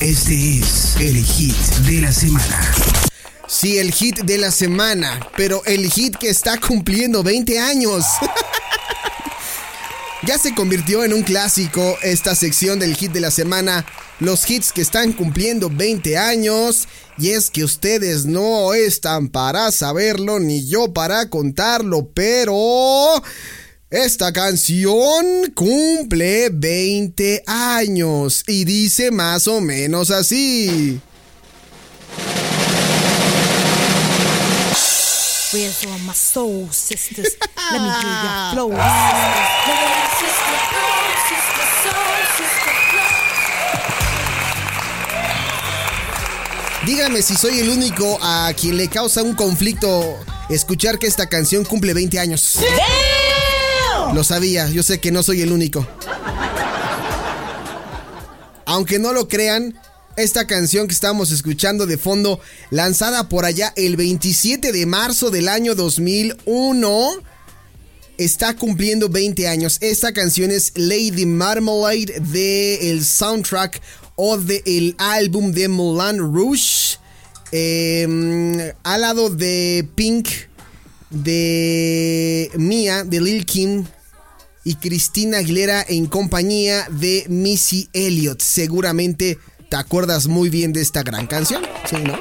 Este es el hit de la semana. Sí, el hit de la semana, pero el hit que está cumpliendo 20 años. ya se convirtió en un clásico esta sección del hit de la semana, los hits que están cumpliendo 20 años. Y es que ustedes no están para saberlo ni yo para contarlo, pero... Esta canción cumple 20 años y dice más o menos así. Where's all my soul sisters? Let me hear your flow. Dígame si soy el único a quien le causa un conflicto escuchar que esta canción cumple 20 años. Lo sabía, yo sé que no soy el único. Aunque no lo crean, esta canción que estamos escuchando de fondo, lanzada por allá el 27 de marzo del año 2001, está cumpliendo 20 años. Esta canción es Lady Marmalade de el soundtrack o del el álbum de Moulin Rouge. Em, al lado de Pink, de Mia, de Lil Kim y Cristina Aguilera en compañía de Missy Elliott. Seguramente te acuerdas muy bien de esta gran canción, ¿sí, no?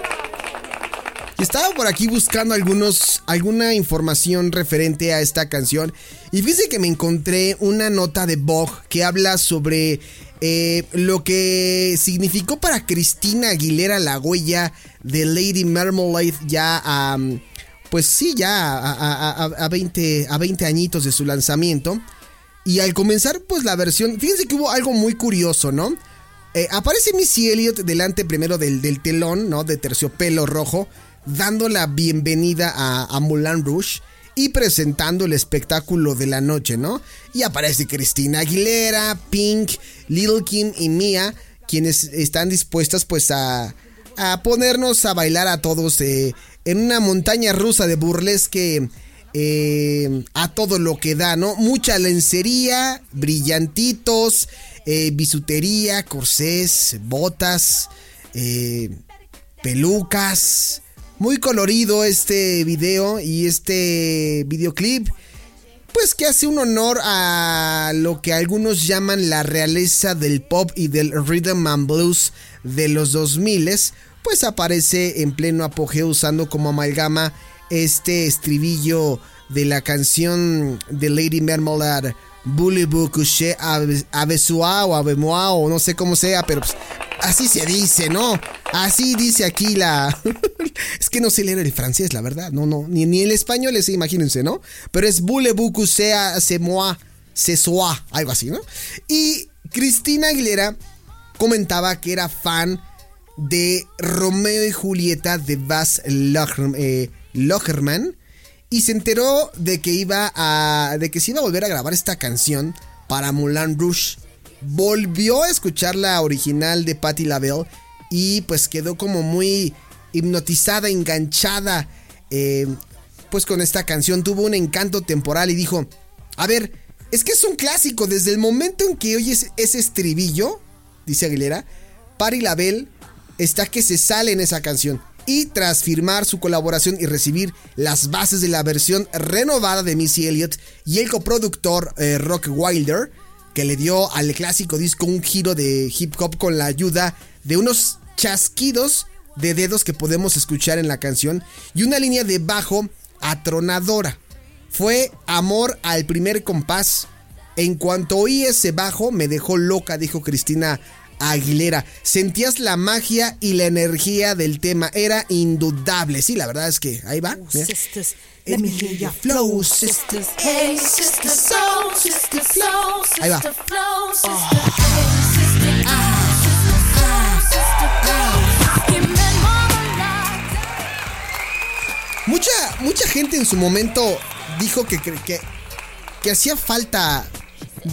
Estaba por aquí buscando algunos, alguna información referente a esta canción. Y fíjese que me encontré una nota de Vogue que habla sobre eh, lo que significó para Cristina Aguilera la huella de Lady Marmalade ya a. pues sí, ya a, a, 20, a 20 añitos de su lanzamiento. Y al comenzar, pues la versión. Fíjense que hubo algo muy curioso, ¿no? Eh, aparece Missy Elliott delante primero del, del, telón, ¿no? De terciopelo rojo, dando la bienvenida a, a Moulin Rouge y presentando el espectáculo de la noche, ¿no? Y aparece Cristina Aguilera, Pink, Little Kim y Mia, quienes están dispuestas pues a, a ponernos a bailar a todos eh, en una montaña rusa de burlesque eh, a todo lo que da, ¿no? Mucha lencería, brillantitos, eh, bisutería, corsés, botas, eh, pelucas. Muy colorido este video y este videoclip. Pues que hace un honor a lo que algunos llaman la realeza del pop y del rhythm and blues de los 2000 pues aparece en pleno apogeo usando como amalgama este estribillo de la canción de Lady Marmalade Boulevard Couché Avesua o Avemoa o no sé cómo sea, pero pues, así se dice, ¿no? Así dice aquí la... es que no sé leer el francés, la verdad, no, no, ni, ni el español ese, imagínense, ¿no? Pero es Boulevard Couché Semoa, Sesoa, algo así, ¿no? Y Cristina Aguilera comentaba que era fan de Romeo y Julieta de Baz eh, Luhrmann y se enteró de que iba a de que se iba a volver a grabar esta canción para Moulin Rouge. Volvió a escuchar la original de Patti LaBelle y pues quedó como muy hipnotizada, enganchada eh, pues con esta canción. Tuvo un encanto temporal y dijo, a ver, es que es un clásico. Desde el momento en que oyes ese estribillo, dice Aguilera, Patti LaBelle está que se sale en esa canción y tras firmar su colaboración y recibir las bases de la versión renovada de Missy Elliott y el coproductor eh, Rock Wilder, que le dio al clásico disco un giro de hip hop con la ayuda de unos chasquidos de dedos que podemos escuchar en la canción y una línea de bajo atronadora. Fue amor al primer compás. En cuanto oí ese bajo me dejó loca, dijo Cristina Aguilera. Sentías la magia y la energía del tema. Era indudable. Sí, la verdad es que ahí va. Ahí va. Mucha, mucha gente en su momento dijo que, que, que hacía falta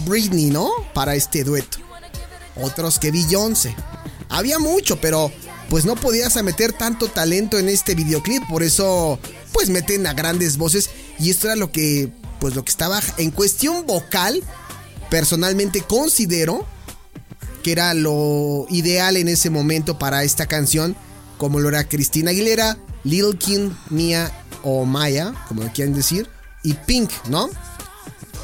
Britney, ¿no? Para este dueto otros que Beyoncé. Había mucho, pero pues no podías meter tanto talento en este videoclip, por eso pues meten a grandes voces y esto era lo que pues lo que estaba en cuestión vocal, personalmente considero que era lo ideal en ese momento para esta canción, como lo era Cristina Aguilera, Lil Kim, Mia o Maya, como lo quieran decir, y Pink, ¿no?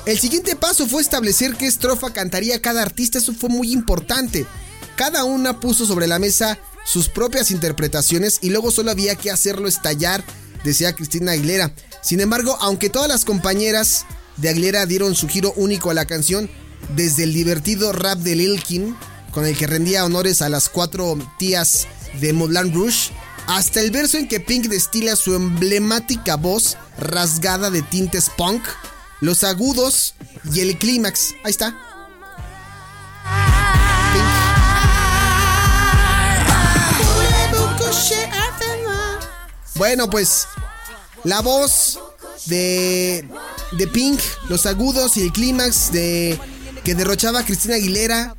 El siguiente paso fue establecer qué estrofa cantaría cada artista, eso fue muy importante. Cada una puso sobre la mesa sus propias interpretaciones y luego solo había que hacerlo estallar, decía Cristina Aguilera. Sin embargo, aunque todas las compañeras de Aguilera dieron su giro único a la canción, desde el divertido rap de Lil Kim, con el que rendía honores a las cuatro tías de Moulin Rouge, hasta el verso en que Pink destila su emblemática voz rasgada de tintes punk, los agudos y el clímax. Ahí está. Bueno, pues la voz de, de Pink, los agudos y el clímax de que derrochaba Cristina Aguilera.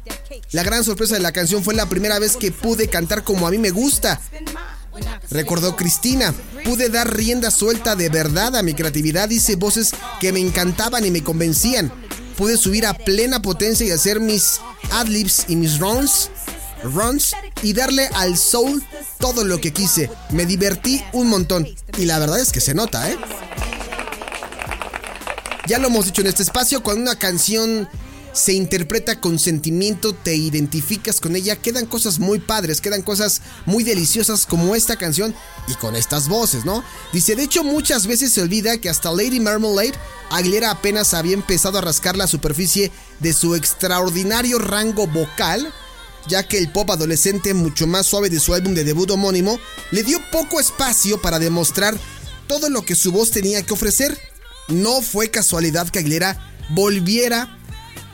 La gran sorpresa de la canción fue la primera vez que pude cantar como a mí me gusta. Recordó Cristina, pude dar rienda suelta de verdad a mi creatividad, hice voces que me encantaban y me convencían. Pude subir a plena potencia y hacer mis adlibs y mis runs, runs y darle al soul todo lo que quise. Me divertí un montón y la verdad es que se nota, ¿eh? Ya lo hemos dicho en este espacio, cuando una canción se interpreta con sentimiento, te identificas con ella, quedan cosas muy padres, quedan cosas muy deliciosas como esta canción y con estas voces, ¿no? Dice, de hecho muchas veces se olvida que hasta Lady Marmalade, Aguilera apenas había empezado a rascar la superficie de su extraordinario rango vocal, ya que el pop adolescente mucho más suave de su álbum de debut homónimo le dio poco espacio para demostrar todo lo que su voz tenía que ofrecer. No fue casualidad que Aguilera volviera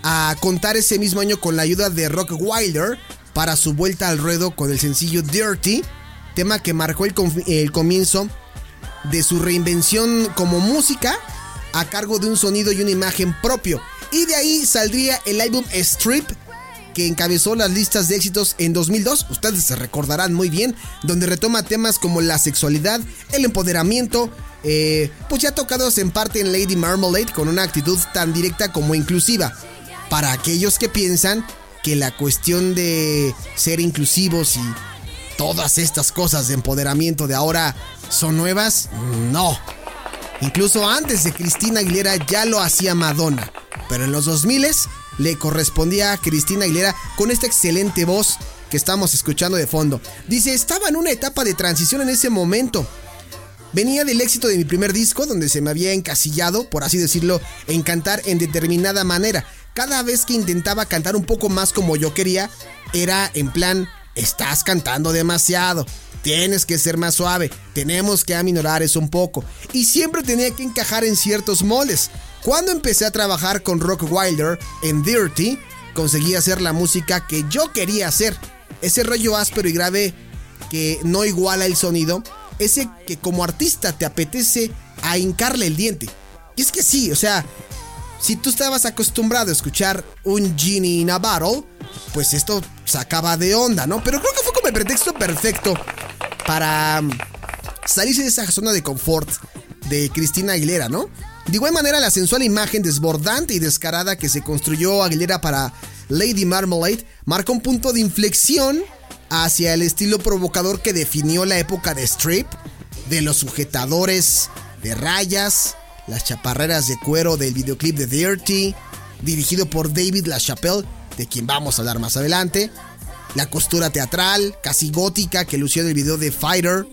a contar ese mismo año con la ayuda de Rock Wilder para su vuelta al ruedo con el sencillo Dirty, tema que marcó el, comienzo de su reinvención como música a cargo de un sonido y una imagen propio. Y de ahí saldría el álbum Strip, que encabezó las listas de éxitos en 2002, ustedes se recordarán muy bien, donde retoma temas como la sexualidad, el empoderamiento, eh, pues ya tocados en parte en Lady Marmalade con una actitud tan directa como inclusiva para aquellos que piensan que la cuestión de ser inclusivos y todas estas cosas de empoderamiento de ahora son nuevas, no. Incluso antes de Cristina Aguilera ya lo hacía Madonna, pero en los 2000 le correspondía a Cristina Aguilera con esta excelente voz que estamos escuchando de fondo. Dice, estaba en una etapa de transición en ese momento. Venía del éxito de mi primer disco, donde se me había encasillado, por así decirlo, en cantar en determinada manera cada vez que intentaba cantar un poco más como yo quería, era en plan, estás cantando demasiado, tienes que ser más suave, tenemos que aminorar eso un poco. Y siempre tenía que encajar en ciertos moles. Cuando empecé a trabajar con Rock Wilder en Dirty, conseguí hacer la música que yo quería hacer. Ese rollo áspero y grave que no iguala el sonido, ese que como artista te apetece a hincarle el diente. Y es que sí, o sea, si tú estabas acostumbrado a escuchar un Genie in a Battle, pues esto sacaba de onda, ¿no? Pero creo que fue como el pretexto perfecto para mm, salirse de esa zona de confort de Cristina Aguilera, ¿no? De igual manera, la sensual imagen desbordante y descarada que se construyó Aguilera para Lady Marmalade marca un punto de inflexión hacia el estilo provocador que definió la época de strip, de los sujetadores de rayas, las chaparreras de cuero del videoclip de Dirty, dirigido por David LaChapelle, de quien vamos a hablar más adelante, la costura teatral, casi gótica que lució en el video de Fighter,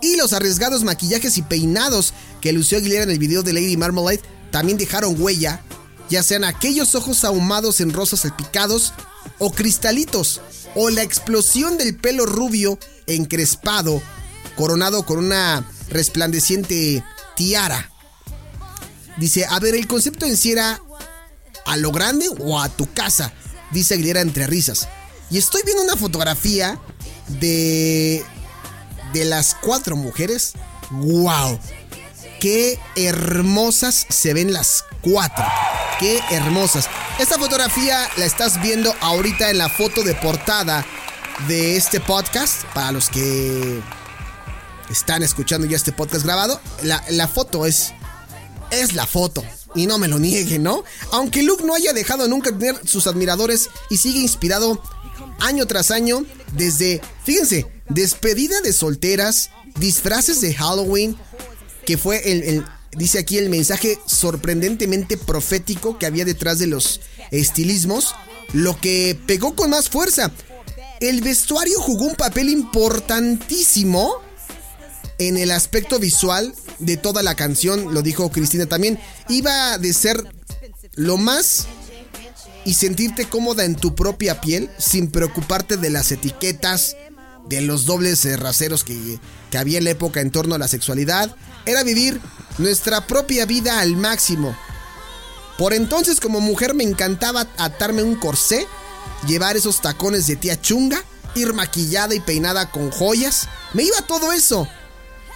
y los arriesgados maquillajes y peinados que lució Aguilera en el video de Lady Marmalade también dejaron huella, ya sean aquellos ojos ahumados en rosas salpicados o cristalitos, o la explosión del pelo rubio encrespado, coronado con una resplandeciente tiara. Dice, a ver, el concepto en sí era a lo grande o a tu casa, dice Aguilera entre risas. Y estoy viendo una fotografía de de las cuatro mujeres. ¡Wow! Qué hermosas se ven las cuatro. Qué hermosas. Esta fotografía la estás viendo ahorita en la foto de portada de este podcast. Para los que están escuchando ya este podcast grabado, la, la foto es es la foto. Y no me lo nieguen, ¿no? Aunque Luke no haya dejado nunca tener sus admiradores y sigue inspirado año tras año, desde, fíjense, despedida de solteras, disfraces de Halloween, que fue el, el- dice aquí el mensaje sorprendentemente profético que había detrás de los estilismos, lo que pegó con más fuerza. El vestuario jugó un papel importantísimo en el aspecto visual de toda la canción, lo dijo Cristina también, iba de ser lo más y sentirte cómoda en tu propia piel sin preocuparte de las etiquetas, de los dobles eh, raseros que, que había en la época en torno a la sexualidad. Era vivir nuestra propia vida al máximo. Por entonces como mujer me encantaba atarme un corsé, llevar esos tacones de tía chunga, ir maquillada y peinada con joyas. Me iba todo eso.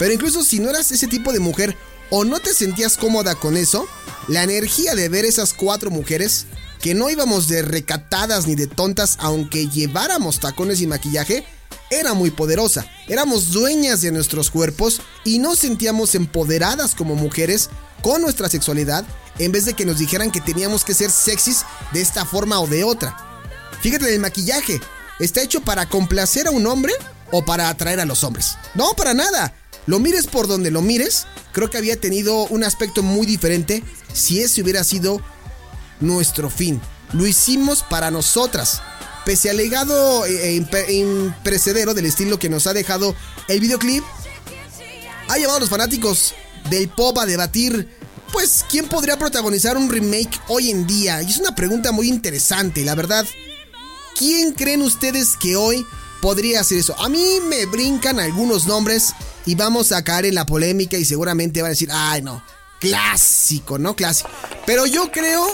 Pero incluso si no eras ese tipo de mujer o no te sentías cómoda con eso, la energía de ver esas cuatro mujeres, que no íbamos de recatadas ni de tontas aunque lleváramos tacones y maquillaje, era muy poderosa. Éramos dueñas de nuestros cuerpos y nos sentíamos empoderadas como mujeres con nuestra sexualidad en vez de que nos dijeran que teníamos que ser sexys de esta forma o de otra. Fíjate en el maquillaje. ¿Está hecho para complacer a un hombre o para atraer a los hombres? No, para nada. Lo mires por donde lo mires, creo que había tenido un aspecto muy diferente si ese hubiera sido nuestro fin. Lo hicimos para nosotras. Pese al legado eh, impe- imprecedero del estilo que nos ha dejado el videoclip, ha llevado a los fanáticos del pop a debatir, pues, ¿quién podría protagonizar un remake hoy en día? Y es una pregunta muy interesante, la verdad. ¿Quién creen ustedes que hoy podría hacer eso? A mí me brincan algunos nombres y vamos a caer en la polémica y seguramente van a decir, ay no, clásico, ¿no? Clásico. Pero yo creo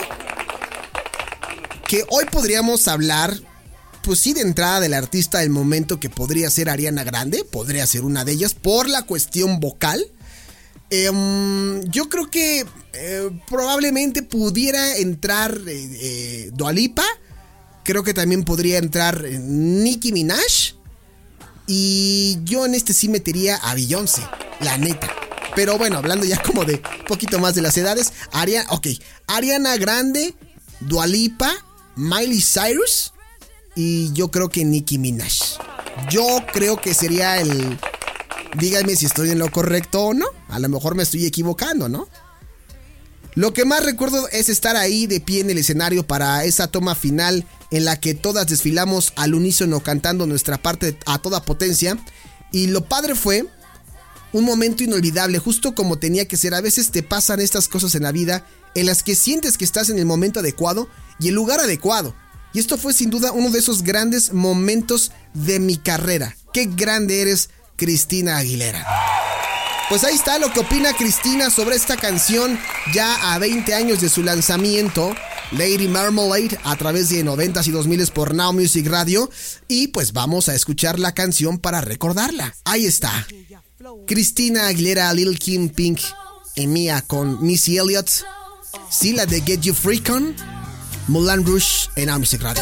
que hoy podríamos hablar, pues sí, de entrada del artista del momento que podría ser Ariana Grande, podría ser una de ellas por la cuestión vocal. Em, yo creo que eh, probablemente pudiera entrar eh, eh, Dua Lipa. Creo que también podría entrar eh, Nicki Minaj. Y yo en este sí metería a Beyoncé, la neta. Pero bueno, hablando ya como de poquito más de las edades. Aria, ok, Ariana Grande, Dua Lipa, Miley Cyrus y yo creo que Nicki Minaj. Yo creo que sería el... Díganme si estoy en lo correcto o no. A lo mejor me estoy equivocando, ¿no? Lo que más recuerdo es estar ahí de pie en el escenario para esa toma final en la que todas desfilamos al unísono cantando nuestra parte a toda potencia. Y lo padre fue un momento inolvidable, justo como tenía que ser. A veces te pasan estas cosas en la vida en las que sientes que estás en el momento adecuado y el lugar adecuado. Y esto fue sin duda uno de esos grandes momentos de mi carrera. Qué grande eres, Cristina Aguilera. Pues ahí está lo que opina Cristina sobre esta canción ya a 20 años de su lanzamiento, Lady Marmalade, a través de 90s y 2000s por Now Music Radio. Y pues vamos a escuchar la canción para recordarla. Ahí está. Cristina Aguilera, Lil Kim Pink y con Missy Elliott. Sí, la de Get You Free con Mulan Rush en Now Music Radio.